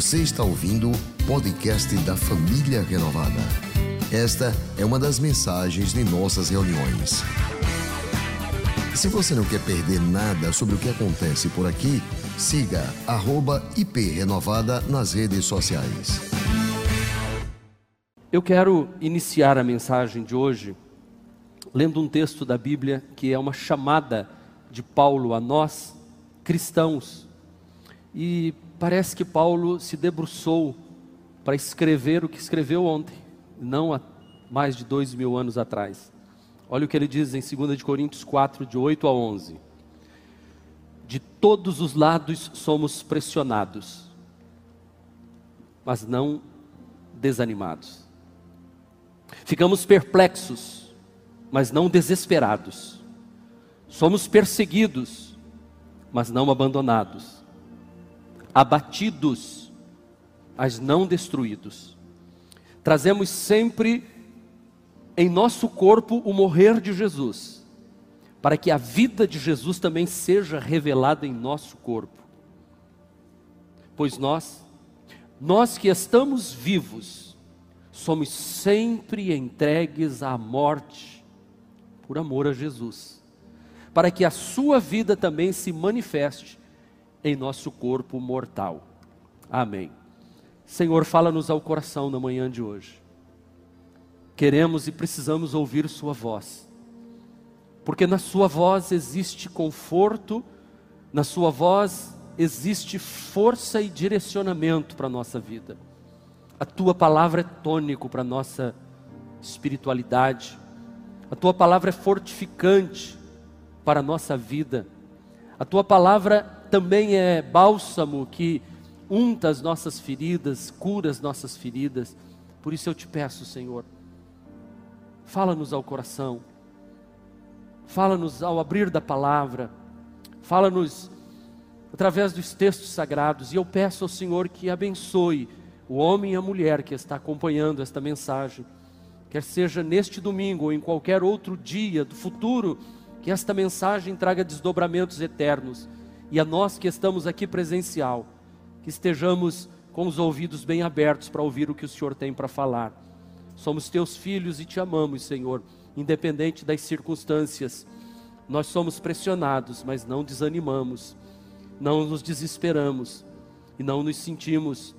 Você está ouvindo o podcast da Família Renovada. Esta é uma das mensagens de nossas reuniões. Se você não quer perder nada sobre o que acontece por aqui, siga @iprenovada nas redes sociais. Eu quero iniciar a mensagem de hoje lendo um texto da Bíblia que é uma chamada de Paulo a nós, cristãos. E parece que Paulo se debruçou para escrever o que escreveu ontem, não há mais de dois mil anos atrás. Olha o que ele diz em 2 Coríntios 4, de 8 a 11. De todos os lados somos pressionados, mas não desanimados. Ficamos perplexos, mas não desesperados. Somos perseguidos, mas não abandonados. Abatidos, mas não destruídos. Trazemos sempre em nosso corpo o morrer de Jesus, para que a vida de Jesus também seja revelada em nosso corpo. Pois nós, nós que estamos vivos, somos sempre entregues à morte por amor a Jesus, para que a sua vida também se manifeste em nosso corpo mortal. Amém. Senhor, fala-nos ao coração na manhã de hoje queremos e precisamos ouvir Sua voz, porque na Sua voz existe conforto, na Sua voz existe força e direcionamento para a nossa vida. A Tua palavra é tônico para a nossa espiritualidade, a Tua palavra é fortificante para a nossa vida, a Tua palavra também é bálsamo que unta as nossas feridas, cura as nossas feridas. Por isso eu te peço, Senhor, Fala-nos ao coração. Fala-nos ao abrir da palavra. Fala-nos através dos textos sagrados. E eu peço ao Senhor que abençoe o homem e a mulher que está acompanhando esta mensagem. Quer seja neste domingo ou em qualquer outro dia do futuro, que esta mensagem traga desdobramentos eternos. E a nós que estamos aqui presencial, que estejamos com os ouvidos bem abertos para ouvir o que o Senhor tem para falar. Somos teus filhos e te amamos, Senhor, independente das circunstâncias. Nós somos pressionados, mas não desanimamos, não nos desesperamos e não nos sentimos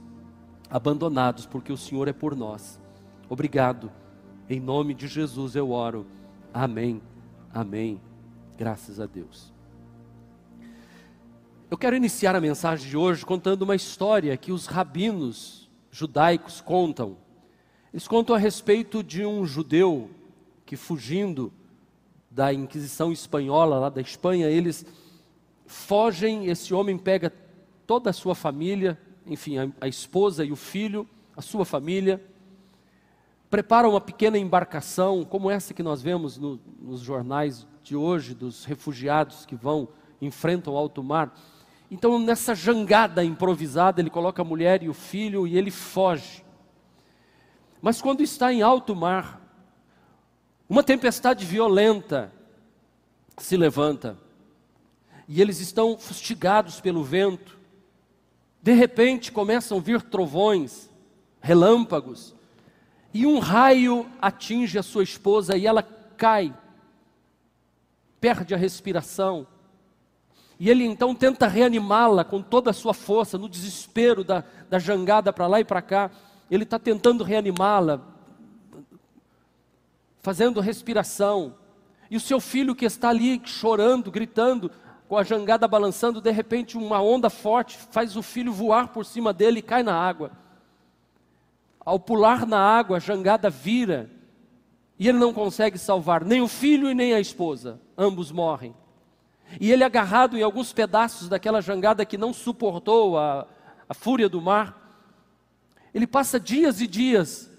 abandonados, porque o Senhor é por nós. Obrigado. Em nome de Jesus eu oro. Amém. Amém. Graças a Deus. Eu quero iniciar a mensagem de hoje contando uma história que os rabinos judaicos contam. Eles contam a respeito de um judeu que, fugindo da Inquisição espanhola, lá da Espanha, eles fogem. Esse homem pega toda a sua família, enfim, a, a esposa e o filho, a sua família, prepara uma pequena embarcação, como essa que nós vemos no, nos jornais de hoje, dos refugiados que vão, enfrentam o alto mar. Então, nessa jangada improvisada, ele coloca a mulher e o filho e ele foge. Mas quando está em alto mar, uma tempestade violenta se levanta, e eles estão fustigados pelo vento. De repente começam a vir trovões, relâmpagos, e um raio atinge a sua esposa e ela cai, perde a respiração. E ele então tenta reanimá-la com toda a sua força, no desespero da, da jangada para lá e para cá ele está tentando reanimá-la, fazendo respiração. E o seu filho que está ali chorando, gritando, com a jangada balançando, de repente uma onda forte faz o filho voar por cima dele e cai na água. Ao pular na água, a jangada vira e ele não consegue salvar nem o filho e nem a esposa, ambos morrem. E ele agarrado em alguns pedaços daquela jangada que não suportou a, a fúria do mar, ele passa dias e dias,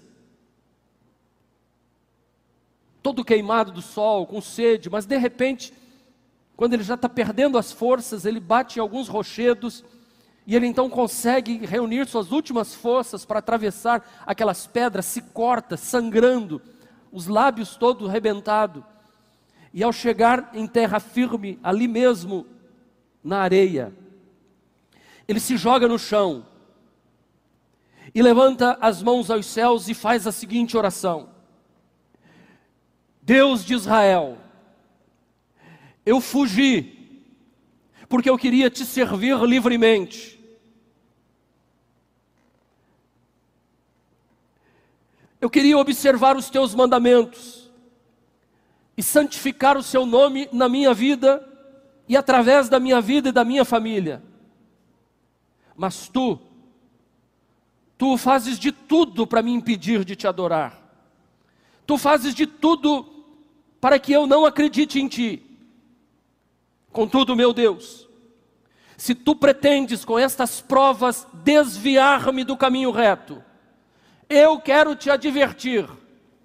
todo queimado do sol, com sede, mas de repente, quando ele já está perdendo as forças, ele bate em alguns rochedos, e ele então consegue reunir suas últimas forças para atravessar aquelas pedras, se corta, sangrando, os lábios todos rebentados. E ao chegar em terra firme, ali mesmo, na areia, ele se joga no chão e levanta as mãos aos céus e faz a seguinte oração: Deus de Israel, eu fugi, porque eu queria te servir livremente. Eu queria observar os teus mandamentos e santificar o seu nome na minha vida e através da minha vida e da minha família. Mas tu, tu fazes de tudo para me impedir de te adorar. Tu fazes de tudo para que eu não acredite em ti. Contudo, meu Deus, se tu pretendes com estas provas desviar-me do caminho reto, eu quero te advertir,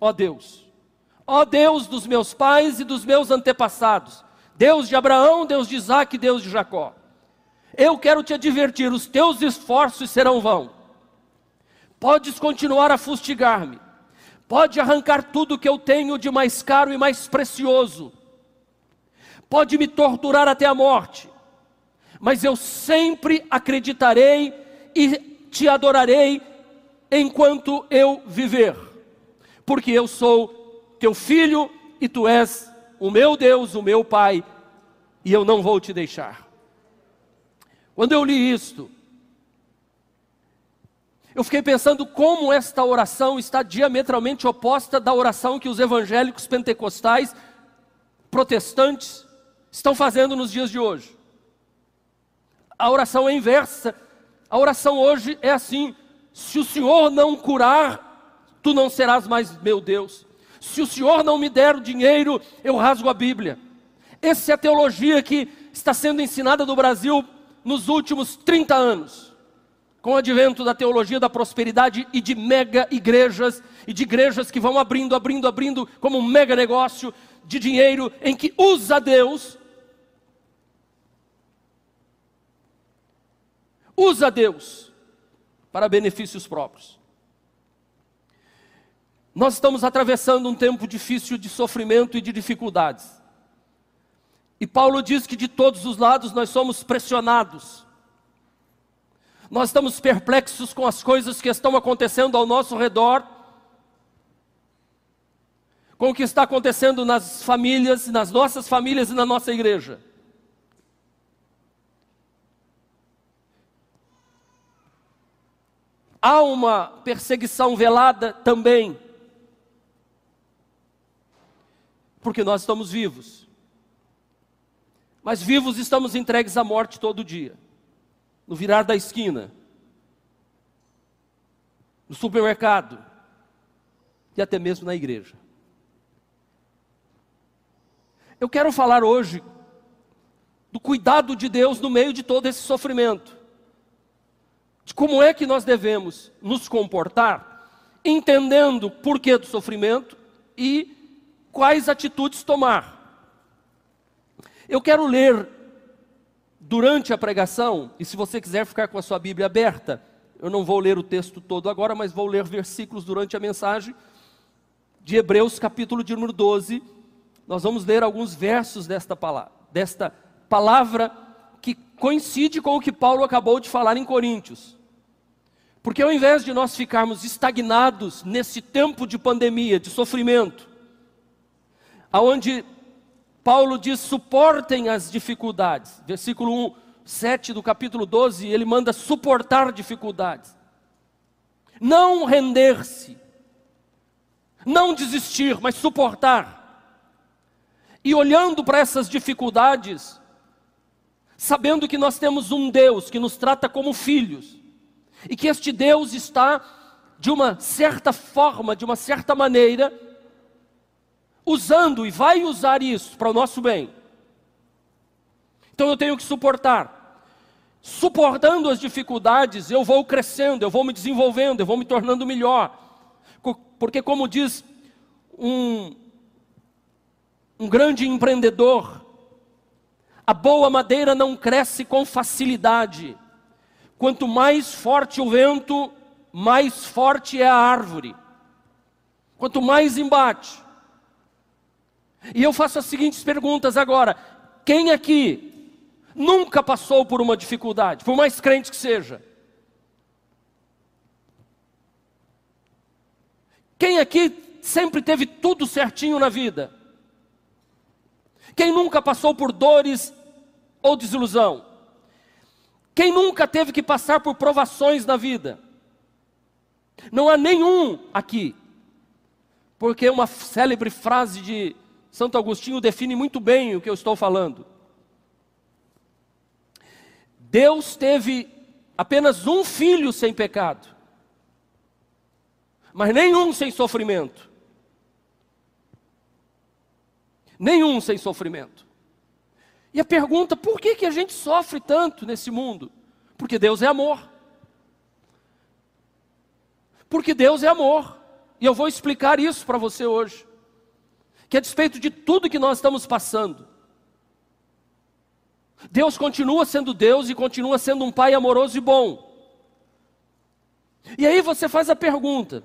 ó Deus, ó Deus dos meus pais e dos meus antepassados, Deus de Abraão, Deus de Isaac, Deus de Jacó. Eu quero te advertir: os teus esforços serão vão. Podes continuar a fustigar-me, pode arrancar tudo que eu tenho de mais caro e mais precioso, pode me torturar até a morte, mas eu sempre acreditarei e te adorarei enquanto eu viver, porque eu sou teu filho e tu és o meu Deus, o meu Pai, e eu não vou te deixar. Quando eu li isto, eu fiquei pensando como esta oração está diametralmente oposta da oração que os evangélicos pentecostais, protestantes, estão fazendo nos dias de hoje. A oração é inversa. A oração hoje é assim: se o Senhor não curar, tu não serás mais meu Deus. Se o Senhor não me der o dinheiro, eu rasgo a Bíblia. Essa é a teologia que está sendo ensinada no Brasil nos últimos 30 anos. Com o advento da teologia da prosperidade e de mega igrejas, e de igrejas que vão abrindo, abrindo, abrindo, como um mega negócio de dinheiro, em que usa Deus usa Deus para benefícios próprios. Nós estamos atravessando um tempo difícil de sofrimento e de dificuldades. E Paulo diz que de todos os lados nós somos pressionados. Nós estamos perplexos com as coisas que estão acontecendo ao nosso redor, com o que está acontecendo nas famílias, nas nossas famílias e na nossa igreja. Há uma perseguição velada também, porque nós estamos vivos. Mas vivos estamos entregues à morte todo dia, no virar da esquina, no supermercado e até mesmo na igreja. Eu quero falar hoje do cuidado de Deus no meio de todo esse sofrimento de como é que nós devemos nos comportar, entendendo o porquê do sofrimento e quais atitudes tomar. Eu quero ler durante a pregação, e se você quiser ficar com a sua Bíblia aberta, eu não vou ler o texto todo agora, mas vou ler versículos durante a mensagem de Hebreus, capítulo de número 12. Nós vamos ler alguns versos desta palavra, desta palavra que coincide com o que Paulo acabou de falar em Coríntios. Porque ao invés de nós ficarmos estagnados nesse tempo de pandemia, de sofrimento, aonde Paulo diz: suportem as dificuldades, versículo 1, 7 do capítulo 12, ele manda suportar dificuldades, não render-se, não desistir, mas suportar. E olhando para essas dificuldades, sabendo que nós temos um Deus que nos trata como filhos, e que este Deus está, de uma certa forma, de uma certa maneira, usando e vai usar isso para o nosso bem. Então eu tenho que suportar. Suportando as dificuldades, eu vou crescendo, eu vou me desenvolvendo, eu vou me tornando melhor. Porque, como diz um, um grande empreendedor, a boa madeira não cresce com facilidade Quanto mais forte o vento, mais forte é a árvore. Quanto mais embate. E eu faço as seguintes perguntas agora: quem aqui nunca passou por uma dificuldade, por mais crente que seja? Quem aqui sempre teve tudo certinho na vida? Quem nunca passou por dores ou desilusão? Quem nunca teve que passar por provações na vida? Não há nenhum aqui, porque uma célebre frase de Santo Agostinho define muito bem o que eu estou falando. Deus teve apenas um filho sem pecado, mas nenhum sem sofrimento. Nenhum sem sofrimento. E a pergunta, por que, que a gente sofre tanto nesse mundo? Porque Deus é amor. Porque Deus é amor. E eu vou explicar isso para você hoje. Que a despeito de tudo que nós estamos passando, Deus continua sendo Deus e continua sendo um Pai amoroso e bom. E aí você faz a pergunta: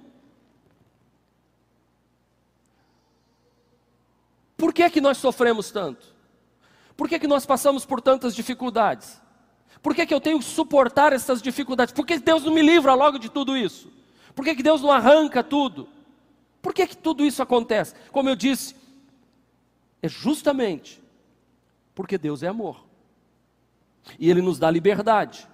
por que é que nós sofremos tanto? Por que, é que nós passamos por tantas dificuldades? Por que, é que eu tenho que suportar essas dificuldades? Por que Deus não me livra logo de tudo isso? Por que, que Deus não arranca tudo? Por que, que tudo isso acontece? Como eu disse, é justamente porque Deus é amor. E Ele nos dá liberdade.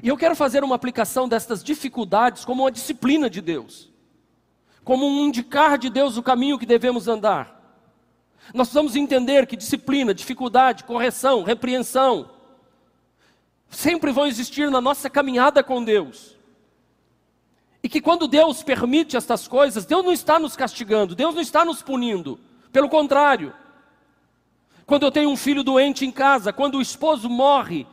E eu quero fazer uma aplicação destas dificuldades como uma disciplina de Deus, como um indicar de Deus o caminho que devemos andar. Nós precisamos entender que disciplina, dificuldade, correção, repreensão, sempre vão existir na nossa caminhada com Deus. E que quando Deus permite estas coisas, Deus não está nos castigando, Deus não está nos punindo. Pelo contrário, quando eu tenho um filho doente em casa, quando o esposo morre,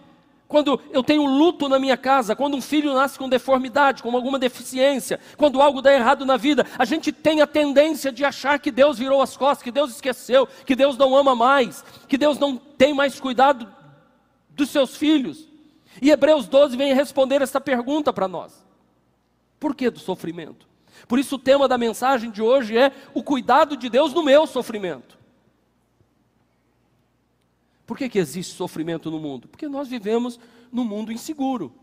quando eu tenho luto na minha casa, quando um filho nasce com deformidade, com alguma deficiência, quando algo dá errado na vida, a gente tem a tendência de achar que Deus virou as costas, que Deus esqueceu, que Deus não ama mais, que Deus não tem mais cuidado dos seus filhos. E Hebreus 12 vem responder essa pergunta para nós: por que do sofrimento? Por isso, o tema da mensagem de hoje é o cuidado de Deus no meu sofrimento. Por que, que existe sofrimento no mundo? Porque nós vivemos num mundo inseguro.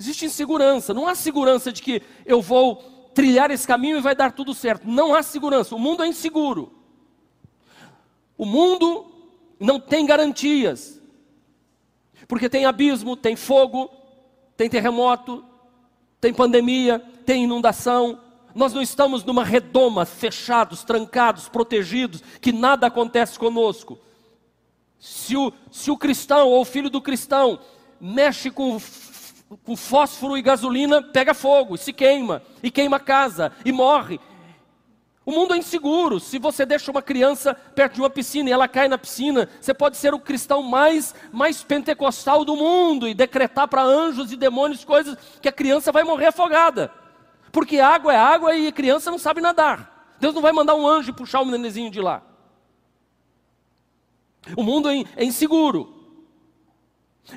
Existe insegurança, não há segurança de que eu vou trilhar esse caminho e vai dar tudo certo. Não há segurança, o mundo é inseguro. O mundo não tem garantias. Porque tem abismo, tem fogo, tem terremoto, tem pandemia, tem inundação. Nós não estamos numa redoma, fechados, trancados, protegidos, que nada acontece conosco. Se o, se o cristão ou o filho do cristão mexe com, com fósforo e gasolina, pega fogo, se queima, e queima a casa, e morre. O mundo é inseguro. Se você deixa uma criança perto de uma piscina e ela cai na piscina, você pode ser o cristão mais, mais pentecostal do mundo e decretar para anjos e demônios coisas que a criança vai morrer afogada. Porque água é água e a criança não sabe nadar. Deus não vai mandar um anjo puxar o nenenzinho de lá. O mundo é, é inseguro.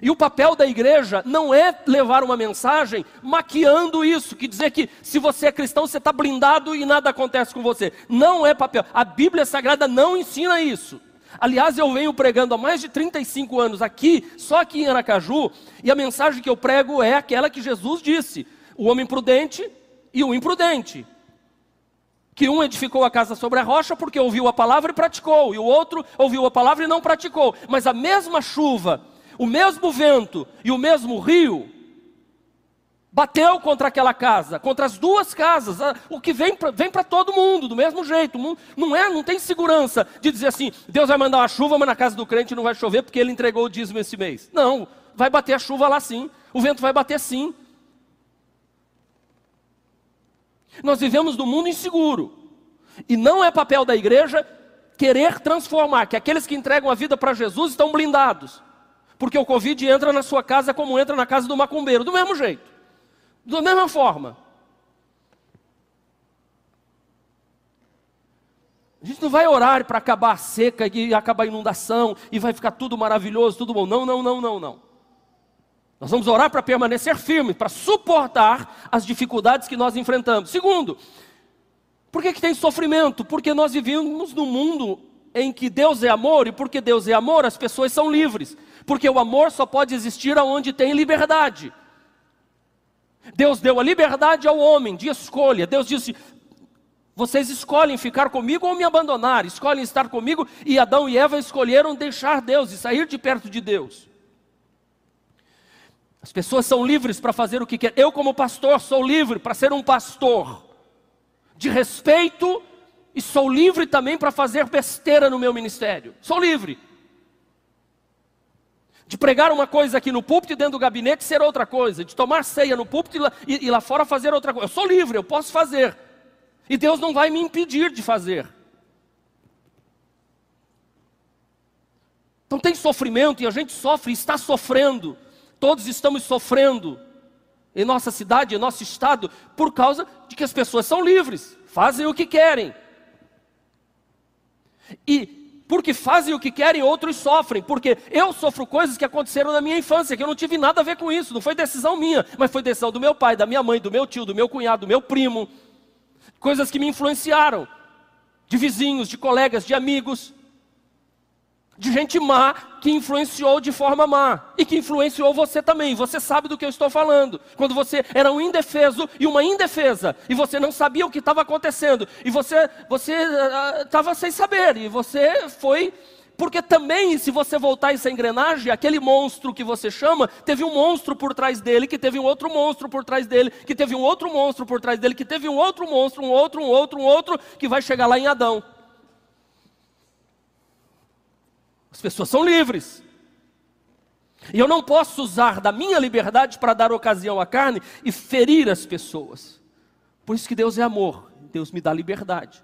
E o papel da igreja não é levar uma mensagem maquiando isso, que dizer que se você é cristão você está blindado e nada acontece com você. Não é papel. A Bíblia Sagrada não ensina isso. Aliás, eu venho pregando há mais de 35 anos aqui, só aqui em Aracaju, e a mensagem que eu prego é aquela que Jesus disse: o homem prudente e o imprudente que um edificou a casa sobre a rocha porque ouviu a palavra e praticou, e o outro ouviu a palavra e não praticou. Mas a mesma chuva, o mesmo vento e o mesmo rio bateu contra aquela casa, contra as duas casas, o que vem para vem todo mundo, do mesmo jeito. Não é, não tem segurança de dizer assim, Deus vai mandar uma chuva, mas na casa do crente não vai chover porque ele entregou o dízimo esse mês. Não, vai bater a chuva lá sim, o vento vai bater sim. Nós vivemos num mundo inseguro. E não é papel da igreja querer transformar, que aqueles que entregam a vida para Jesus estão blindados. Porque o Covid entra na sua casa como entra na casa do macumbeiro, do mesmo jeito, da mesma forma. A gente não vai orar para acabar a seca e acabar a inundação e vai ficar tudo maravilhoso, tudo bom. Não, não, não, não, não. Nós vamos orar para permanecer firme, para suportar as dificuldades que nós enfrentamos. Segundo, por que, que tem sofrimento? Porque nós vivemos num mundo em que Deus é amor, e porque Deus é amor, as pessoas são livres. Porque o amor só pode existir onde tem liberdade. Deus deu a liberdade ao homem de escolha. Deus disse: vocês escolhem ficar comigo ou me abandonar, escolhem estar comigo, e Adão e Eva escolheram deixar Deus e sair de perto de Deus. As pessoas são livres para fazer o que querem. Eu, como pastor, sou livre para ser um pastor de respeito e sou livre também para fazer besteira no meu ministério. Sou livre. De pregar uma coisa aqui no púlpito e dentro do gabinete ser outra coisa. De tomar ceia no púlpito e lá, e, e lá fora fazer outra coisa. Eu sou livre, eu posso fazer. E Deus não vai me impedir de fazer. Então tem sofrimento e a gente sofre, está sofrendo. Todos estamos sofrendo em nossa cidade, em nosso estado, por causa de que as pessoas são livres, fazem o que querem. E porque fazem o que querem, outros sofrem. Porque eu sofro coisas que aconteceram na minha infância, que eu não tive nada a ver com isso, não foi decisão minha, mas foi decisão do meu pai, da minha mãe, do meu tio, do meu cunhado, do meu primo coisas que me influenciaram, de vizinhos, de colegas, de amigos, de gente má que influenciou de forma má e que influenciou você também. Você sabe do que eu estou falando. Quando você era um indefeso e uma indefesa e você não sabia o que estava acontecendo e você você estava uh, sem saber e você foi porque também, se você voltar essa engrenagem, aquele monstro que você chama, teve um monstro por trás dele, que teve um outro monstro por trás dele, que teve um outro monstro por trás dele, que teve um outro monstro, um outro, um outro, um outro, que vai chegar lá em Adão. As pessoas são livres. E eu não posso usar da minha liberdade para dar ocasião à carne e ferir as pessoas. Por isso que Deus é amor, Deus me dá liberdade.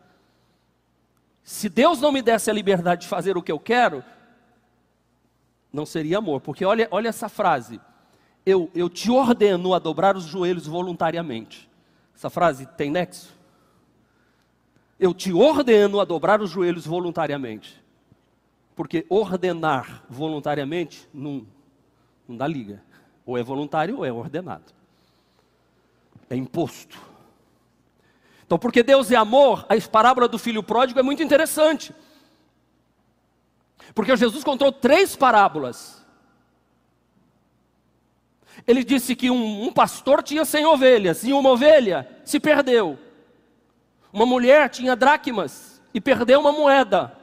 Se Deus não me desse a liberdade de fazer o que eu quero, não seria amor. Porque olha, olha essa frase. Eu, eu te ordeno a dobrar os joelhos voluntariamente. Essa frase tem nexo? Eu te ordeno a dobrar os joelhos voluntariamente. Porque ordenar voluntariamente não, não dá liga. Ou é voluntário ou é ordenado. É imposto. Então, porque Deus é amor, a parábola do filho pródigo é muito interessante. Porque Jesus contou três parábolas. Ele disse que um, um, pastor tinha cem ovelhas e uma ovelha se perdeu. Uma mulher tinha dracmas e perdeu uma moeda.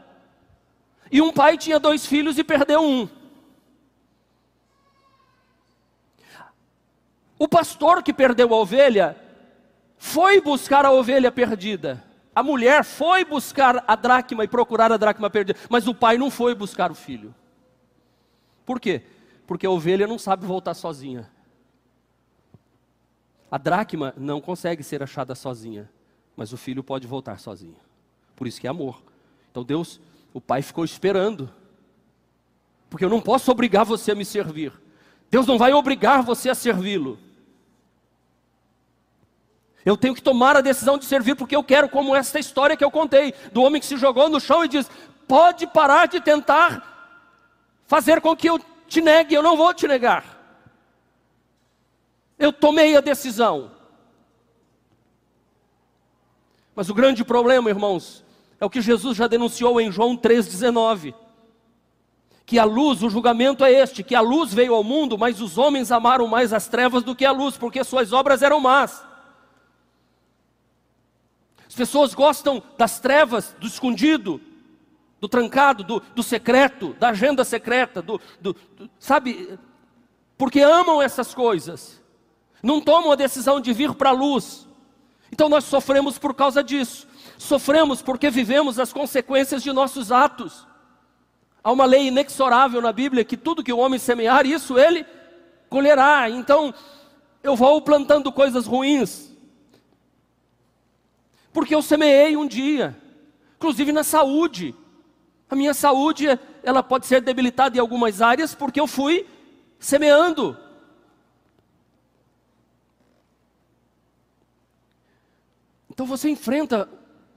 E um pai tinha dois filhos e perdeu um. O pastor que perdeu a ovelha foi buscar a ovelha perdida. A mulher foi buscar a dracma e procurar a dracma perdida, mas o pai não foi buscar o filho. Por quê? Porque a ovelha não sabe voltar sozinha. A dracma não consegue ser achada sozinha, mas o filho pode voltar sozinho. Por isso que é amor. Então Deus, o pai ficou esperando. Porque eu não posso obrigar você a me servir. Deus não vai obrigar você a servi-lo. Eu tenho que tomar a decisão de servir porque eu quero, como essa história que eu contei, do homem que se jogou no chão e diz: pode parar de tentar fazer com que eu te negue, eu não vou te negar. Eu tomei a decisão. Mas o grande problema, irmãos, é o que Jesus já denunciou em João 3,19. Que a luz, o julgamento é este: que a luz veio ao mundo, mas os homens amaram mais as trevas do que a luz, porque suas obras eram más. As pessoas gostam das trevas, do escondido, do trancado, do, do secreto, da agenda secreta, do, do, do, sabe? Porque amam essas coisas, não tomam a decisão de vir para a luz. Então nós sofremos por causa disso. Sofremos porque vivemos as consequências de nossos atos. Há uma lei inexorável na Bíblia que tudo que o homem semear, isso ele colherá. Então, eu vou plantando coisas ruins, porque eu semeei um dia, inclusive na saúde. A minha saúde, ela pode ser debilitada em algumas áreas porque eu fui semeando. Então você enfrenta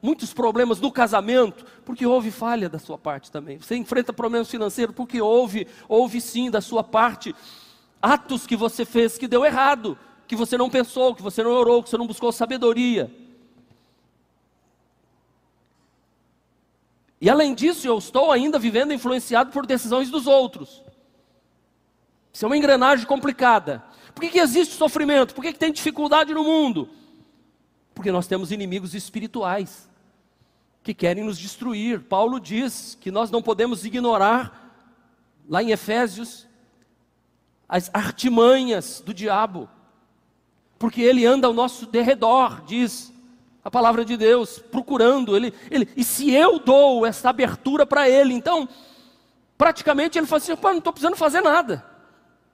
muitos problemas no casamento, porque houve falha da sua parte também. Você enfrenta problemas financeiros porque houve, houve sim da sua parte atos que você fez que deu errado, que você não pensou, que você não orou, que você não buscou sabedoria. E além disso, eu estou ainda vivendo influenciado por decisões dos outros. Isso é uma engrenagem complicada. Por que, que existe sofrimento? Por que, que tem dificuldade no mundo? Porque nós temos inimigos espirituais que querem nos destruir. Paulo diz que nós não podemos ignorar, lá em Efésios, as artimanhas do diabo, porque ele anda ao nosso derredor, diz a palavra de Deus, procurando ele, ele e se eu dou essa abertura para ele, então praticamente ele fala assim: não estou precisando fazer nada.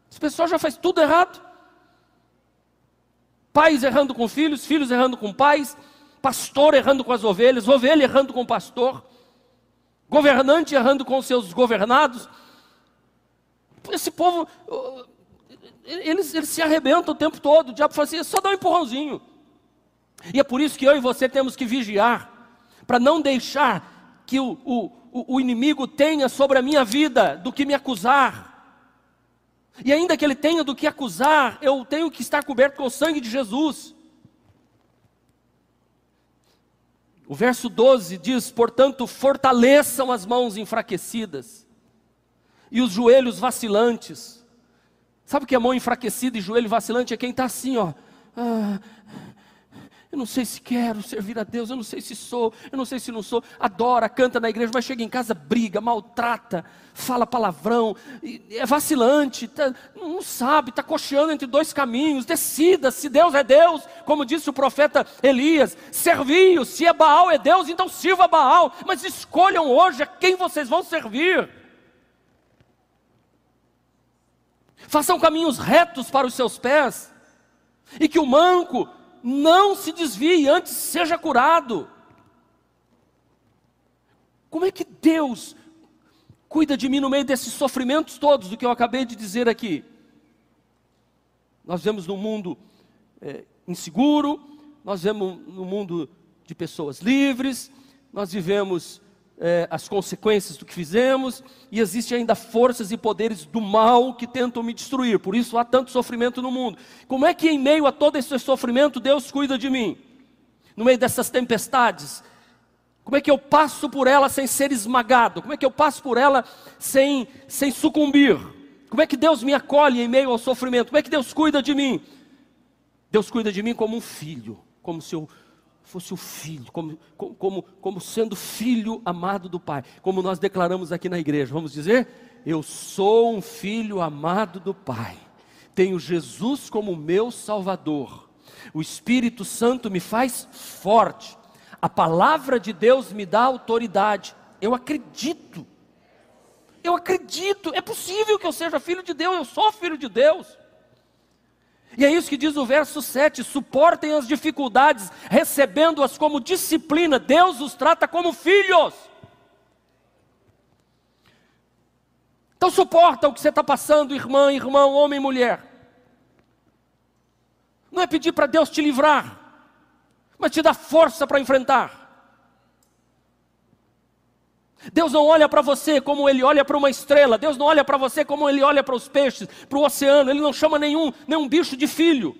Esse pessoal já faz tudo errado. Pais errando com filhos, filhos errando com pais, pastor errando com as ovelhas, ovelha errando com o pastor, governante errando com seus governados. Esse povo, eles, eles se arrebentam o tempo todo. O diabo fala assim: é só dá um empurrãozinho. E é por isso que eu e você temos que vigiar, para não deixar que o, o, o inimigo tenha sobre a minha vida do que me acusar e ainda que ele tenha do que acusar, eu tenho que estar coberto com o sangue de Jesus. O verso 12 diz: Portanto, fortaleçam as mãos enfraquecidas e os joelhos vacilantes. Sabe o que é mão enfraquecida e joelho vacilante? É quem está assim, ó. Ah, eu não sei se quero servir a Deus, eu não sei se sou, eu não sei se não sou. Adora, canta na igreja, mas chega em casa, briga, maltrata, fala palavrão, é vacilante, tá, não sabe, está cocheando entre dois caminhos. Decida se Deus é Deus, como disse o profeta Elias. Serviu, se é Baal é Deus, então sirva Baal. Mas escolham hoje a quem vocês vão servir. Façam caminhos retos para os seus pés, e que o manco não se desvie, antes seja curado. Como é que Deus cuida de mim no meio desses sofrimentos todos, do que eu acabei de dizer aqui? Nós vemos num mundo é, inseguro, nós vemos num mundo de pessoas livres, nós vivemos é, as consequências do que fizemos, e existem ainda forças e poderes do mal que tentam me destruir, por isso há tanto sofrimento no mundo. Como é que em meio a todo esse sofrimento Deus cuida de mim? No meio dessas tempestades, como é que eu passo por ela sem ser esmagado? Como é que eu passo por ela sem, sem sucumbir? Como é que Deus me acolhe em meio ao sofrimento? Como é que Deus cuida de mim? Deus cuida de mim como um filho, como se eu fosse o filho, como, como, como sendo filho amado do Pai, como nós declaramos aqui na igreja, vamos dizer: Eu sou um filho amado do Pai, tenho Jesus como meu Salvador, o Espírito Santo me faz forte, a palavra de Deus me dá autoridade, eu acredito, eu acredito, é possível que eu seja filho de Deus, eu sou filho de Deus. E é isso que diz o verso 7: suportem as dificuldades, recebendo-as como disciplina, Deus os trata como filhos. Então suporta o que você está passando, irmã, irmão, homem e mulher. Não é pedir para Deus te livrar, mas te dar força para enfrentar. Deus não olha para você como ele olha para uma estrela, Deus não olha para você como ele olha para os peixes, para o oceano, ele não chama nenhum, nenhum bicho de filho.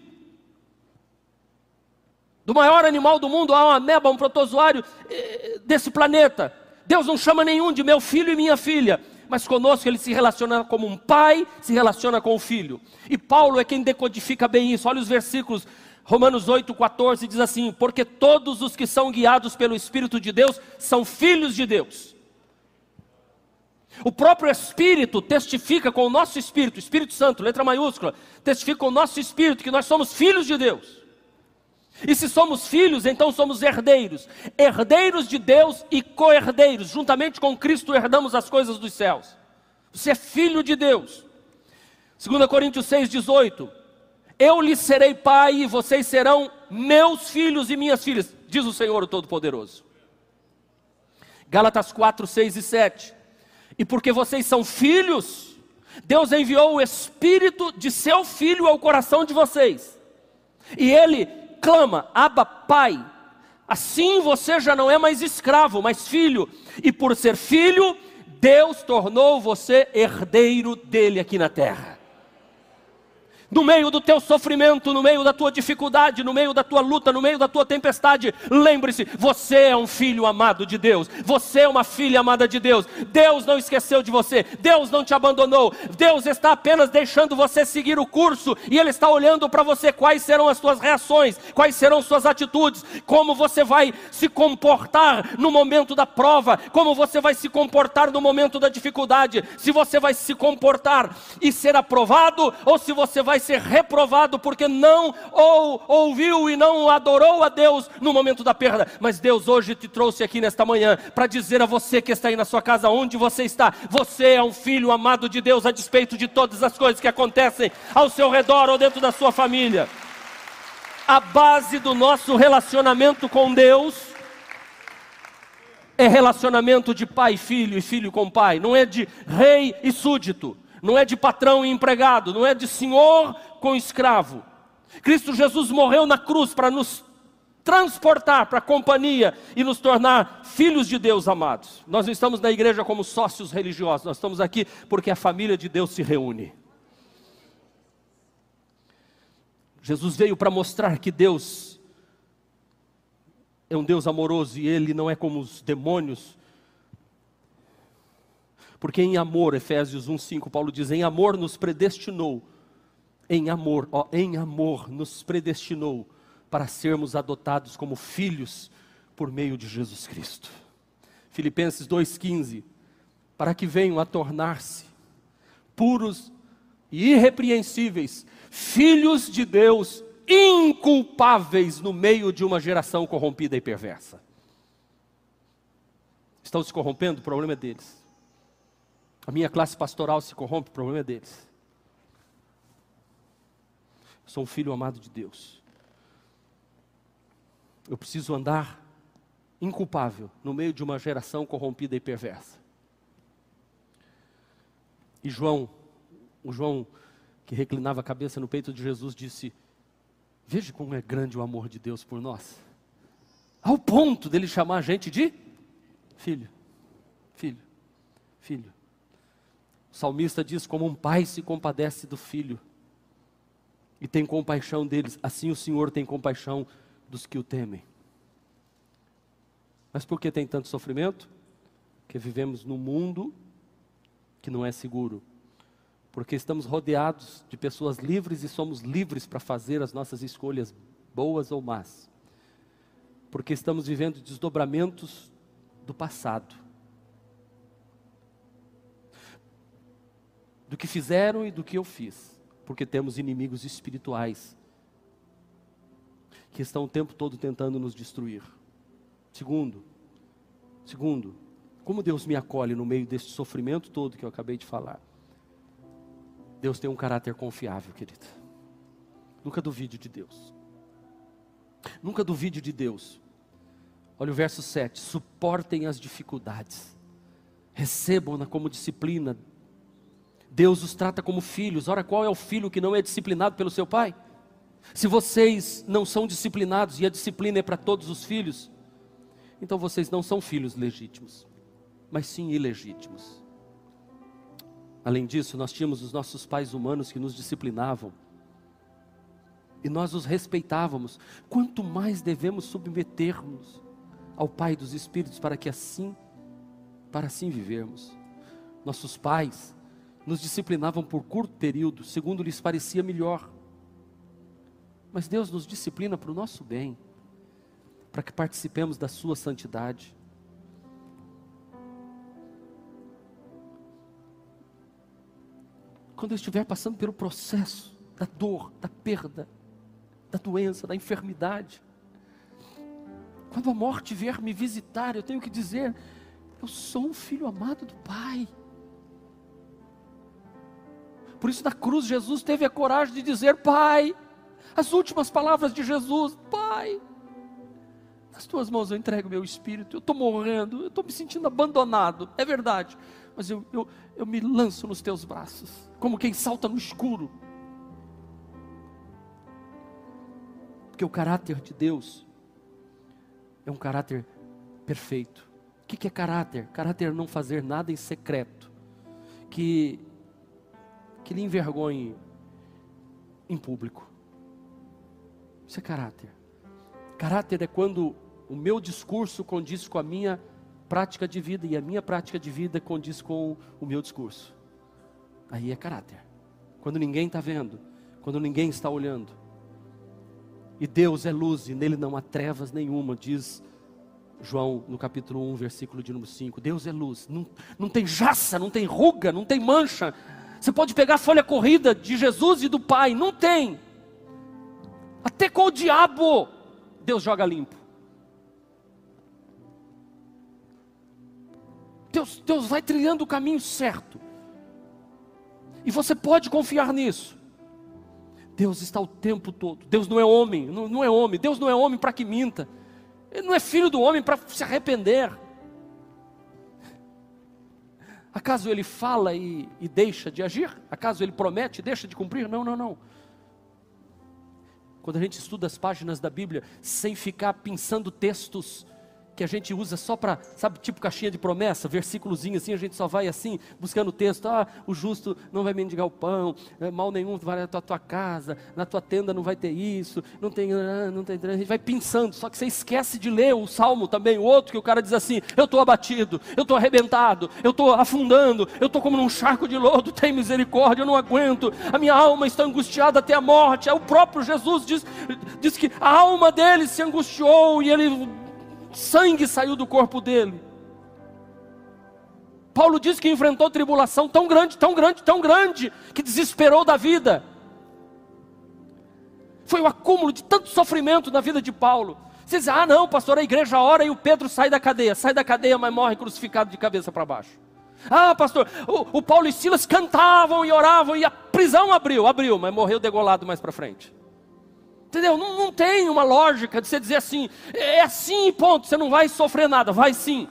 Do maior animal do mundo, há uma ameba, um protozoário eh, desse planeta. Deus não chama nenhum de meu filho e minha filha, mas conosco ele se relaciona como um pai se relaciona com o filho. E Paulo é quem decodifica bem isso. Olha os versículos Romanos 8, 14 diz assim: Porque todos os que são guiados pelo Espírito de Deus são filhos de Deus. O próprio Espírito testifica com o nosso Espírito, Espírito Santo, letra maiúscula, testifica com o nosso Espírito que nós somos filhos de Deus. E se somos filhos, então somos herdeiros, herdeiros de Deus e co-herdeiros, juntamente com Cristo herdamos as coisas dos céus. Você é filho de Deus. 2 Coríntios 6,18: Eu lhes serei pai e vocês serão meus filhos e minhas filhas, diz o Senhor Todo-Poderoso. Gálatas 4, 6 e 7. E porque vocês são filhos, Deus enviou o Espírito de seu Filho ao coração de vocês. E ele clama: Abba, Pai. Assim você já não é mais escravo, mas filho. E por ser filho, Deus tornou você herdeiro dele aqui na terra. No meio do teu sofrimento, no meio da tua dificuldade, no meio da tua luta, no meio da tua tempestade, lembre-se: você é um filho amado de Deus, você é uma filha amada de Deus. Deus não esqueceu de você, Deus não te abandonou, Deus está apenas deixando você seguir o curso e Ele está olhando para você quais serão as suas reações, quais serão suas atitudes, como você vai se comportar no momento da prova, como você vai se comportar no momento da dificuldade, se você vai se comportar e ser aprovado ou se você vai ser reprovado porque não ou, ouviu e não adorou a Deus no momento da perda. Mas Deus hoje te trouxe aqui nesta manhã para dizer a você que está aí na sua casa, onde você está, você é um filho amado de Deus a despeito de todas as coisas que acontecem ao seu redor ou dentro da sua família. A base do nosso relacionamento com Deus é relacionamento de pai e filho e filho com pai, não é de rei e súdito não é de patrão e empregado, não é de senhor com escravo. Cristo Jesus morreu na cruz para nos transportar para a companhia e nos tornar filhos de Deus amados. Nós não estamos na igreja como sócios religiosos, nós estamos aqui porque a família de Deus se reúne. Jesus veio para mostrar que Deus é um Deus amoroso e ele não é como os demônios porque em amor, Efésios 1:5, Paulo diz: "Em amor nos predestinou, em amor, ó, em amor nos predestinou para sermos adotados como filhos por meio de Jesus Cristo." Filipenses 2:15, para que venham a tornar-se puros e irrepreensíveis, filhos de Deus, inculpáveis no meio de uma geração corrompida e perversa. Estão se corrompendo? O problema é deles. A minha classe pastoral se corrompe, o problema é deles. Eu sou um filho amado de Deus. Eu preciso andar inculpável no meio de uma geração corrompida e perversa. E João, o João que reclinava a cabeça no peito de Jesus, disse: Veja como é grande o amor de Deus por nós. Ao ponto dele chamar a gente de filho, filho, filho. O salmista diz: Como um pai se compadece do filho e tem compaixão deles, assim o Senhor tem compaixão dos que o temem. Mas por que tem tanto sofrimento? Porque vivemos num mundo que não é seguro. Porque estamos rodeados de pessoas livres e somos livres para fazer as nossas escolhas, boas ou más. Porque estamos vivendo desdobramentos do passado. Do que fizeram e do que eu fiz, porque temos inimigos espirituais que estão o tempo todo tentando nos destruir. Segundo, segundo, como Deus me acolhe no meio desse sofrimento todo que eu acabei de falar? Deus tem um caráter confiável, querido. Nunca duvide de Deus. Nunca duvide de Deus. Olha o verso 7: suportem as dificuldades, recebam-na como disciplina Deus os trata como filhos. Ora, qual é o filho que não é disciplinado pelo seu pai? Se vocês não são disciplinados e a disciplina é para todos os filhos, então vocês não são filhos legítimos, mas sim ilegítimos. Além disso, nós tínhamos os nossos pais humanos que nos disciplinavam e nós os respeitávamos. Quanto mais devemos submetermos ao Pai dos Espíritos para que assim, para assim vivermos. Nossos pais nos disciplinavam por curto período, segundo lhes parecia melhor. Mas Deus nos disciplina para o nosso bem, para que participemos da Sua santidade. Quando eu estiver passando pelo processo da dor, da perda, da doença, da enfermidade, quando a morte vier me visitar, eu tenho que dizer: eu sou um filho amado do Pai. Por isso, na cruz, Jesus teve a coragem de dizer: Pai, as últimas palavras de Jesus: Pai, nas tuas mãos eu entrego meu espírito. Eu estou morrendo, eu estou me sentindo abandonado, é verdade, mas eu, eu, eu me lanço nos teus braços, como quem salta no escuro. Porque o caráter de Deus é um caráter perfeito. O que é caráter? Caráter é não fazer nada em secreto. Que que lhe envergonhe em público. Isso é caráter. Caráter é quando o meu discurso condiz com a minha prática de vida e a minha prática de vida condiz com o meu discurso. Aí é caráter. Quando ninguém está vendo, quando ninguém está olhando. E Deus é luz e nele não há trevas nenhuma, diz João no capítulo 1, versículo de número 5. Deus é luz, não, não tem jaça, não tem ruga, não tem mancha. Você pode pegar a folha corrida de Jesus e do Pai, não tem. Até com o diabo, Deus joga limpo. Deus, Deus vai trilhando o caminho certo. E você pode confiar nisso. Deus está o tempo todo. Deus não é homem, não, não é homem. Deus não é homem para que minta. Ele não é filho do homem para se arrepender. Acaso ele fala e, e, deixa de agir? Acaso ele promete e deixa de cumprir? Não, não, não. Quando a gente estuda as páginas da Bíblia sem ficar pensando textos que a gente usa só para, sabe, tipo caixinha de promessa, versículozinho assim, a gente só vai assim, buscando o texto, ah, o justo não vai mendigar o pão, é, mal nenhum vai na tua, tua, casa, na tua tenda não vai ter isso, não tem, ah, não tem, a gente vai pensando, só que você esquece de ler o salmo também, o outro que o cara diz assim, eu estou abatido, eu estou arrebentado, eu estou afundando, eu estou como num charco de lodo, tem misericórdia, eu não aguento, a minha alma está angustiada até a morte, é o próprio Jesus diz, diz que a alma dele se angustiou e ele sangue saiu do corpo dele. Paulo diz que enfrentou tribulação tão grande, tão grande, tão grande, que desesperou da vida. Foi o acúmulo de tanto sofrimento na vida de Paulo. Você diz, ah não, pastor, a igreja ora e o Pedro sai da cadeia. Sai da cadeia, mas morre crucificado de cabeça para baixo. Ah, pastor, o, o Paulo e Silas cantavam e oravam e a prisão abriu, abriu, mas morreu degolado mais para frente. Entendeu? Não, não tem uma lógica de você dizer assim, é assim, ponto, você não vai sofrer nada, vai sim.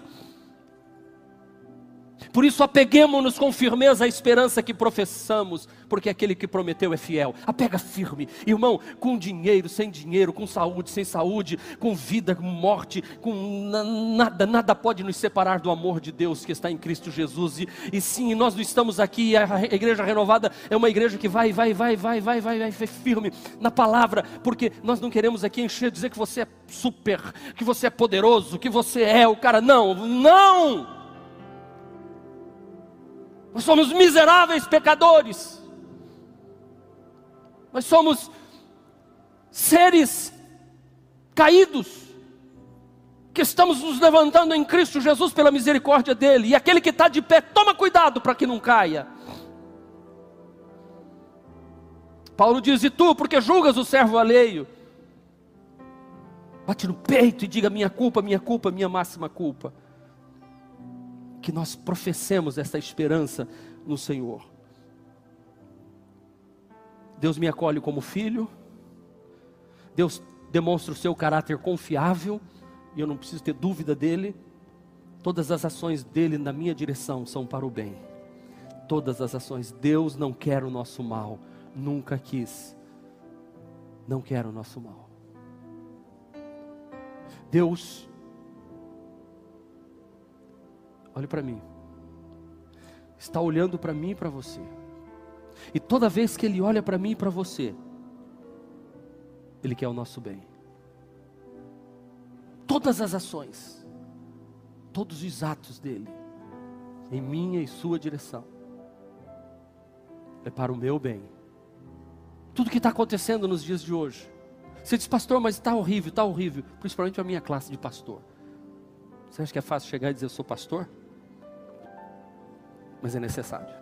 Por isso, apeguemos-nos com firmeza à esperança que professamos, porque aquele que prometeu é fiel. Apega firme, irmão, com dinheiro, sem dinheiro, com saúde, sem saúde, com vida, com morte, com nada, nada pode nos separar do amor de Deus que está em Cristo Jesus. E, e sim, nós não estamos aqui, a igreja renovada é uma igreja que vai, vai, vai, vai, vai, vai, vai, vai firme na palavra, porque nós não queremos aqui encher, dizer que você é super, que você é poderoso, que você é o cara. Não, não! Nós somos miseráveis pecadores. Nós somos seres caídos que estamos nos levantando em Cristo Jesus pela misericórdia dele. E aquele que está de pé, toma cuidado para que não caia. Paulo diz: E tu, porque julgas o servo alheio? Bate no peito e diga: Minha culpa, minha culpa, minha máxima culpa que nós professemos essa esperança no Senhor. Deus me acolhe como filho, Deus demonstra o seu caráter confiável, e eu não preciso ter dúvida dele. Todas as ações dele na minha direção são para o bem. Todas as ações, Deus não quer o nosso mal, nunca quis, não quer o nosso mal. Deus Olhe para mim. Está olhando para mim e para você. E toda vez que Ele olha para mim e para você, Ele quer o nosso bem. Todas as ações, todos os atos dele, em minha e sua direção, é para o meu bem. Tudo que está acontecendo nos dias de hoje. Você diz, pastor, mas está horrível, está horrível. Principalmente a minha classe de pastor. Você acha que é fácil chegar e dizer, eu sou pastor? mas é necessário.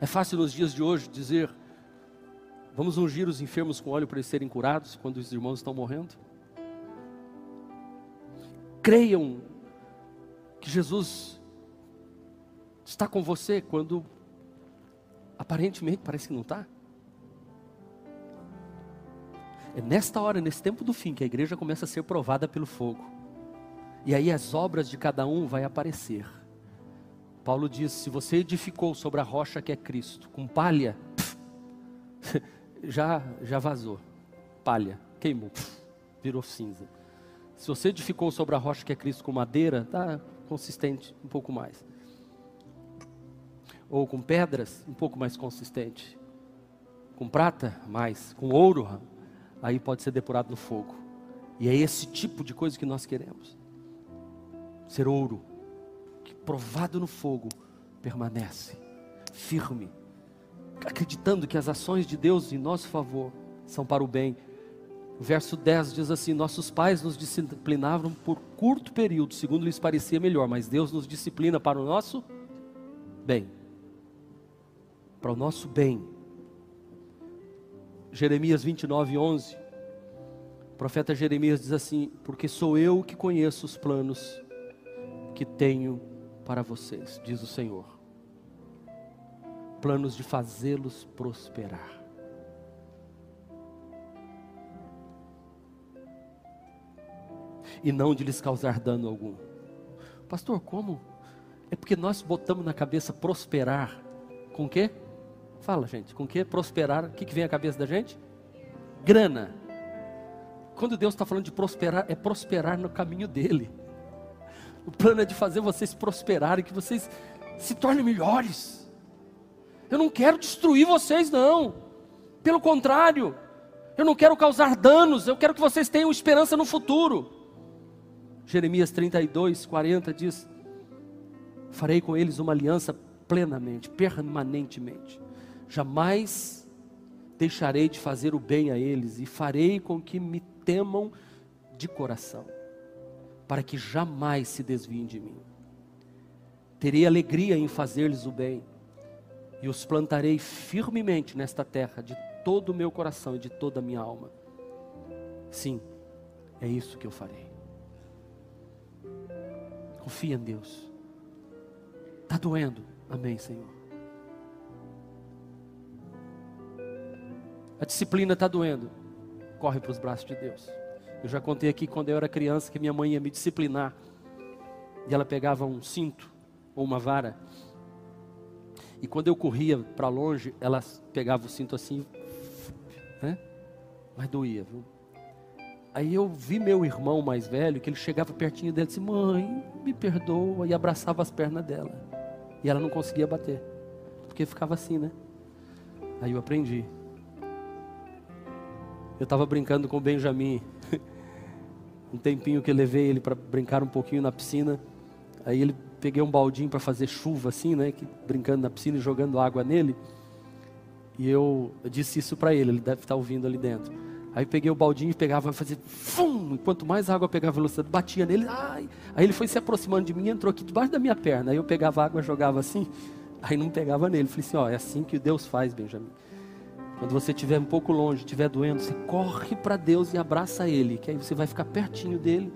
É fácil nos dias de hoje dizer: vamos ungir os enfermos com óleo para eles serem curados quando os irmãos estão morrendo? Creiam que Jesus está com você quando aparentemente parece que não está. É nesta hora, nesse tempo do fim, que a igreja começa a ser provada pelo fogo. E aí as obras de cada um vai aparecer. Paulo diz: se você edificou sobre a rocha que é Cristo, com palha, pff, já, já vazou. Palha, queimou, pff, virou cinza. Se você edificou sobre a rocha que é Cristo com madeira, está consistente um pouco mais. Ou com pedras, um pouco mais consistente. com prata, mais, com ouro, aí pode ser depurado no fogo. E é esse tipo de coisa que nós queremos. Ser ouro, que provado no fogo permanece firme, acreditando que as ações de Deus em nosso favor são para o bem. O verso 10 diz assim: Nossos pais nos disciplinavam por curto período, segundo lhes parecia melhor, mas Deus nos disciplina para o nosso bem. Para o nosso bem. Jeremias 29, 11. O profeta Jeremias diz assim: Porque sou eu que conheço os planos que tenho para vocês, diz o Senhor. Planos de fazê-los prosperar. E não de lhes causar dano algum. Pastor, como? É porque nós botamos na cabeça prosperar com o quê? Fala, gente, com o quê? Prosperar, o que, que vem à cabeça da gente? Grana. Quando Deus está falando de prosperar, é prosperar no caminho dele. O plano é de fazer vocês prosperarem, que vocês se tornem melhores. Eu não quero destruir vocês, não. Pelo contrário, eu não quero causar danos, eu quero que vocês tenham esperança no futuro. Jeremias 32, 40 diz: Farei com eles uma aliança plenamente, permanentemente. Jamais deixarei de fazer o bem a eles e farei com que me temam de coração para que jamais se desviem de mim. Terei alegria em fazer-lhes o bem, e os plantarei firmemente nesta terra, de todo o meu coração e de toda a minha alma. Sim, é isso que eu farei. Confia em Deus. Está doendo. Amém, Senhor. A disciplina está doendo. Corre para os braços de Deus. Eu já contei aqui quando eu era criança que minha mãe ia me disciplinar. E ela pegava um cinto ou uma vara. E quando eu corria para longe, ela pegava o cinto assim, né? Mas doía, viu? Aí eu vi meu irmão mais velho, que ele chegava pertinho dela e disse: Mãe, me perdoa, e abraçava as pernas dela. E ela não conseguia bater, porque ficava assim, né? Aí eu aprendi. Eu estava brincando com o Benjamin um tempinho que eu levei ele para brincar um pouquinho na piscina. Aí ele peguei um baldinho para fazer chuva assim, né, que, brincando na piscina e jogando água nele. E eu, eu disse isso para ele, ele deve estar tá ouvindo ali dentro. Aí peguei o baldinho e pegava, fazia fum, e quanto mais água pegava velocidade, batia nele, ai. Aí ele foi se aproximando de mim entrou aqui debaixo da minha perna. Aí eu pegava água, jogava assim, aí não pegava nele. Falei assim, ó, é assim que Deus faz, Benjamin. Quando você estiver um pouco longe, estiver doendo, você corre para Deus e abraça Ele, que aí você vai ficar pertinho dele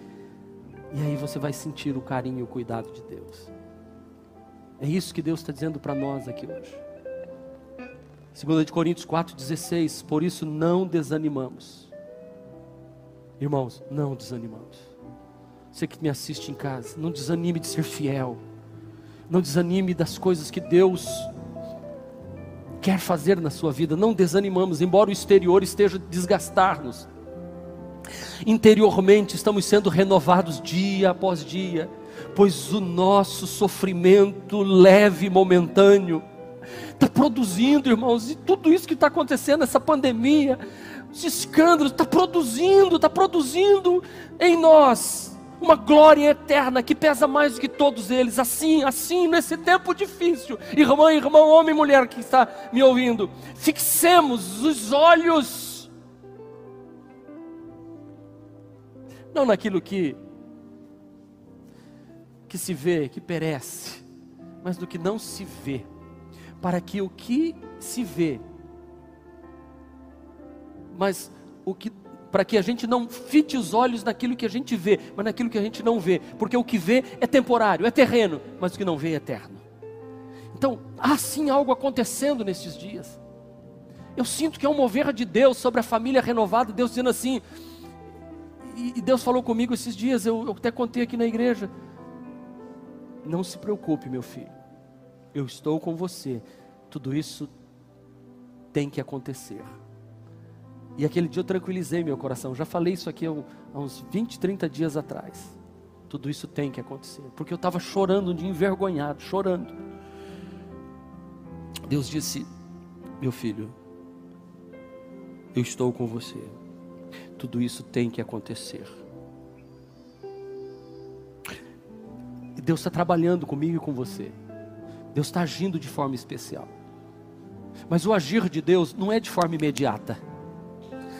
e aí você vai sentir o carinho e o cuidado de Deus. É isso que Deus está dizendo para nós aqui hoje. 2 de Coríntios 4,16, por isso não desanimamos. Irmãos, não desanimamos. Você que me assiste em casa, não desanime de ser fiel. Não desanime das coisas que Deus quer fazer na sua vida. Não desanimamos, embora o exterior esteja desgastar-nos. Interiormente estamos sendo renovados dia após dia, pois o nosso sofrimento leve e momentâneo está produzindo, irmãos, e tudo isso que está acontecendo, essa pandemia, os escândalos, está produzindo, está produzindo em nós uma glória eterna que pesa mais do que todos eles. Assim, assim, nesse tempo difícil, irmã, irmão, homem e mulher que está me ouvindo, fixemos os olhos não naquilo que que se vê, que perece, mas do que não se vê, para que o que se vê, mas o que para que a gente não fite os olhos naquilo que a gente vê, mas naquilo que a gente não vê, porque o que vê é temporário, é terreno, mas o que não vê é eterno. Então, há sim algo acontecendo nesses dias. Eu sinto que é um mover de Deus sobre a família renovada, Deus dizendo assim, e Deus falou comigo esses dias, eu, eu até contei aqui na igreja. Não se preocupe, meu filho, eu estou com você, tudo isso tem que acontecer. E aquele dia eu tranquilizei meu coração. Já falei isso aqui há uns 20, 30 dias atrás. Tudo isso tem que acontecer. Porque eu estava chorando de envergonhado, chorando. Deus disse: Meu filho, eu estou com você. Tudo isso tem que acontecer. E Deus está trabalhando comigo e com você. Deus está agindo de forma especial. Mas o agir de Deus não é de forma imediata.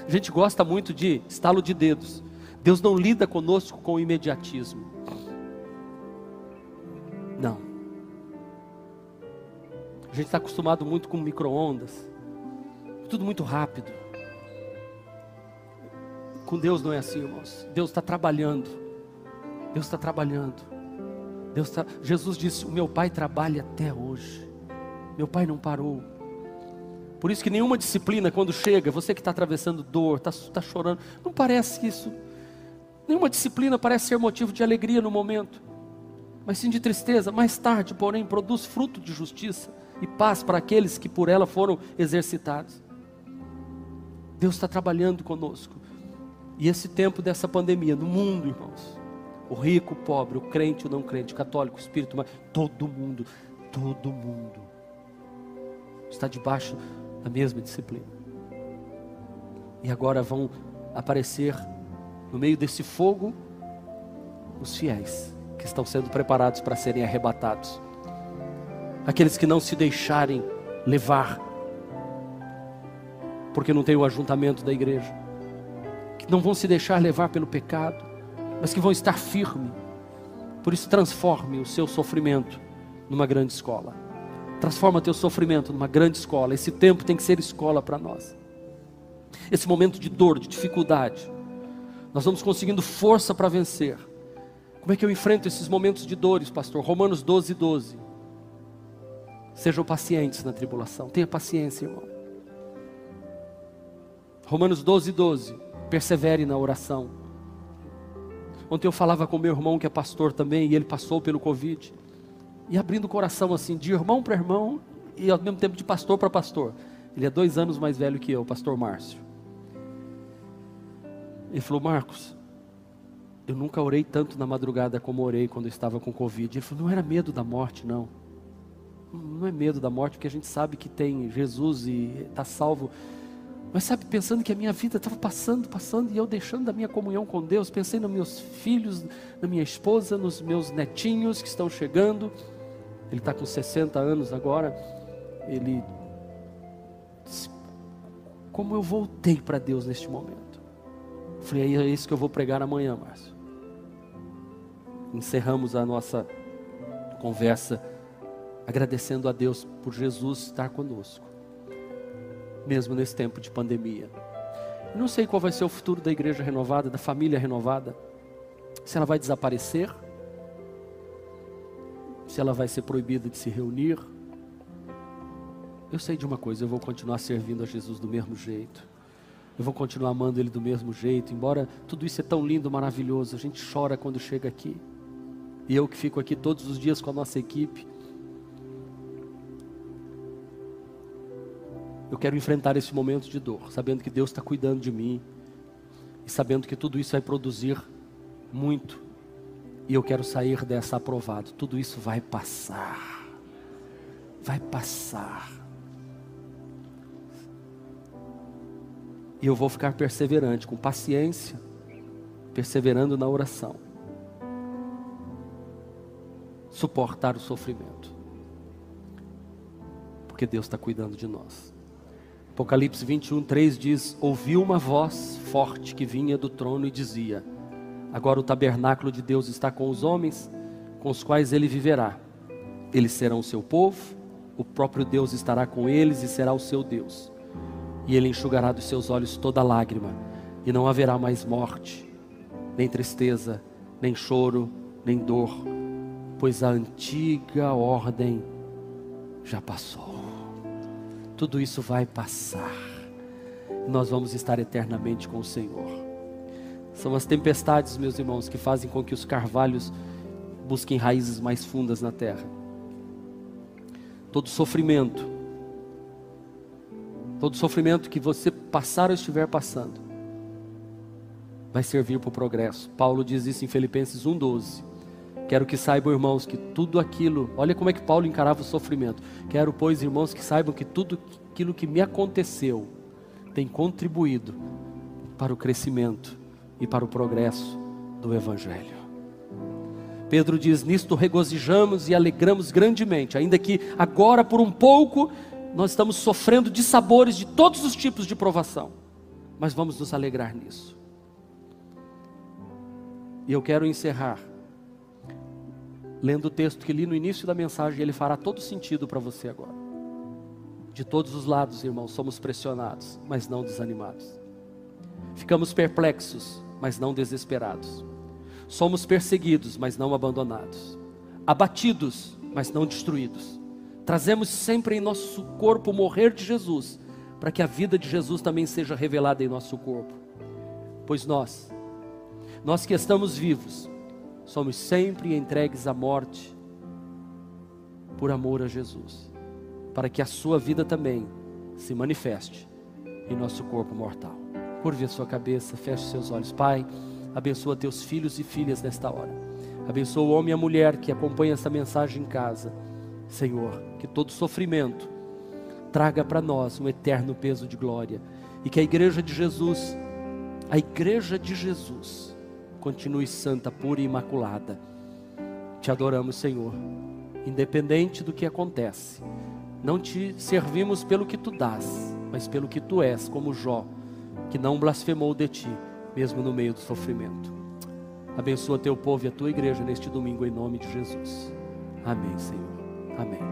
A gente gosta muito de estalo de dedos. Deus não lida conosco com imediatismo. Não. A gente está acostumado muito com micro-ondas. Tudo muito rápido. Com Deus não é assim, irmãos. Deus está trabalhando. Deus está trabalhando. Deus tá... Jesus disse: O meu pai trabalha até hoje. Meu pai não parou. Por isso que nenhuma disciplina, quando chega, você que está atravessando dor, está tá chorando, não parece isso. Nenhuma disciplina parece ser motivo de alegria no momento, mas sim de tristeza. Mais tarde, porém, produz fruto de justiça e paz para aqueles que por ela foram exercitados. Deus está trabalhando conosco. E esse tempo dessa pandemia, no mundo, irmãos, o rico, o pobre, o crente, o não crente, o católico, o espírito, todo mundo, todo mundo está debaixo da mesma disciplina. E agora vão aparecer no meio desse fogo os fiéis que estão sendo preparados para serem arrebatados. Aqueles que não se deixarem levar, porque não tem o ajuntamento da igreja, que não vão se deixar levar pelo pecado, mas que vão estar firmes. Por isso, transforme o seu sofrimento numa grande escola. Transforma teu sofrimento numa grande escola. Esse tempo tem que ser escola para nós. Esse momento de dor, de dificuldade, nós vamos conseguindo força para vencer. Como é que eu enfrento esses momentos de dores, pastor? Romanos 12, 12. Sejam pacientes na tribulação. Tenha paciência, irmão. Romanos 12, 12. Persevere na oração. Ontem eu falava com meu irmão que é pastor também, e ele passou pelo Covid e abrindo o coração assim, de irmão para irmão e ao mesmo tempo de pastor para pastor. Ele é dois anos mais velho que eu, pastor Márcio. Ele falou: Marcos, eu nunca orei tanto na madrugada como orei quando eu estava com Covid. Ele falou: não era medo da morte, não. Não é medo da morte, porque a gente sabe que tem Jesus e está salvo. Mas sabe, pensando que a minha vida estava passando, passando, e eu deixando da minha comunhão com Deus, pensei nos meus filhos, na minha esposa, nos meus netinhos que estão chegando ele está com 60 anos agora, ele como eu voltei para Deus neste momento. Falei, é isso que eu vou pregar amanhã, Márcio. Encerramos a nossa conversa agradecendo a Deus por Jesus estar conosco, mesmo nesse tempo de pandemia. não sei qual vai ser o futuro da igreja renovada, da família renovada. Se ela vai desaparecer, se ela vai ser proibida de se reunir. Eu sei de uma coisa, eu vou continuar servindo a Jesus do mesmo jeito. Eu vou continuar amando Ele do mesmo jeito, embora tudo isso é tão lindo, maravilhoso. A gente chora quando chega aqui. E eu que fico aqui todos os dias com a nossa equipe. Eu quero enfrentar esse momento de dor, sabendo que Deus está cuidando de mim. E sabendo que tudo isso vai produzir muito e eu quero sair dessa aprovado. Tudo isso vai passar. Vai passar. E eu vou ficar perseverante, com paciência, perseverando na oração. Suportar o sofrimento. Porque Deus está cuidando de nós. Apocalipse 21, 3 diz: Ouviu uma voz forte que vinha do trono e dizia: Agora o tabernáculo de Deus está com os homens, com os quais ele viverá. Eles serão o seu povo, o próprio Deus estará com eles e será o seu Deus. E ele enxugará dos seus olhos toda lágrima, e não haverá mais morte, nem tristeza, nem choro, nem dor, pois a antiga ordem já passou. Tudo isso vai passar. Nós vamos estar eternamente com o Senhor. São as tempestades, meus irmãos, que fazem com que os carvalhos busquem raízes mais fundas na terra. Todo sofrimento, todo sofrimento que você passar ou estiver passando, vai servir para o progresso. Paulo diz isso em Filipenses 1,12. Quero que saibam, irmãos, que tudo aquilo, olha como é que Paulo encarava o sofrimento. Quero, pois, irmãos, que saibam que tudo aquilo que me aconteceu tem contribuído para o crescimento e para o progresso do Evangelho. Pedro diz: Nisto regozijamos e alegramos grandemente, ainda que agora, por um pouco, nós estamos sofrendo de sabores de todos os tipos de provação, mas vamos nos alegrar nisso. E eu quero encerrar lendo o texto que li no início da mensagem, ele fará todo sentido para você agora. De todos os lados, irmãos, somos pressionados, mas não desanimados. Ficamos perplexos, mas não desesperados. Somos perseguidos, mas não abandonados. Abatidos, mas não destruídos. Trazemos sempre em nosso corpo o morrer de Jesus, para que a vida de Jesus também seja revelada em nosso corpo. Pois nós, nós que estamos vivos, somos sempre entregues à morte por amor a Jesus, para que a sua vida também se manifeste em nosso corpo mortal. Curve a sua cabeça, feche seus olhos. Pai, abençoa teus filhos e filhas nesta hora. Abençoa o homem e a mulher que acompanha esta mensagem em casa. Senhor, que todo sofrimento traga para nós um eterno peso de glória e que a igreja de Jesus, a igreja de Jesus, continue santa, pura e imaculada. Te adoramos, Senhor, independente do que acontece. Não te servimos pelo que tu dás, mas pelo que tu és, como Jó, que não blasfemou de ti, mesmo no meio do sofrimento. Abençoa teu povo e a tua igreja neste domingo, em nome de Jesus. Amém, Senhor. Amém.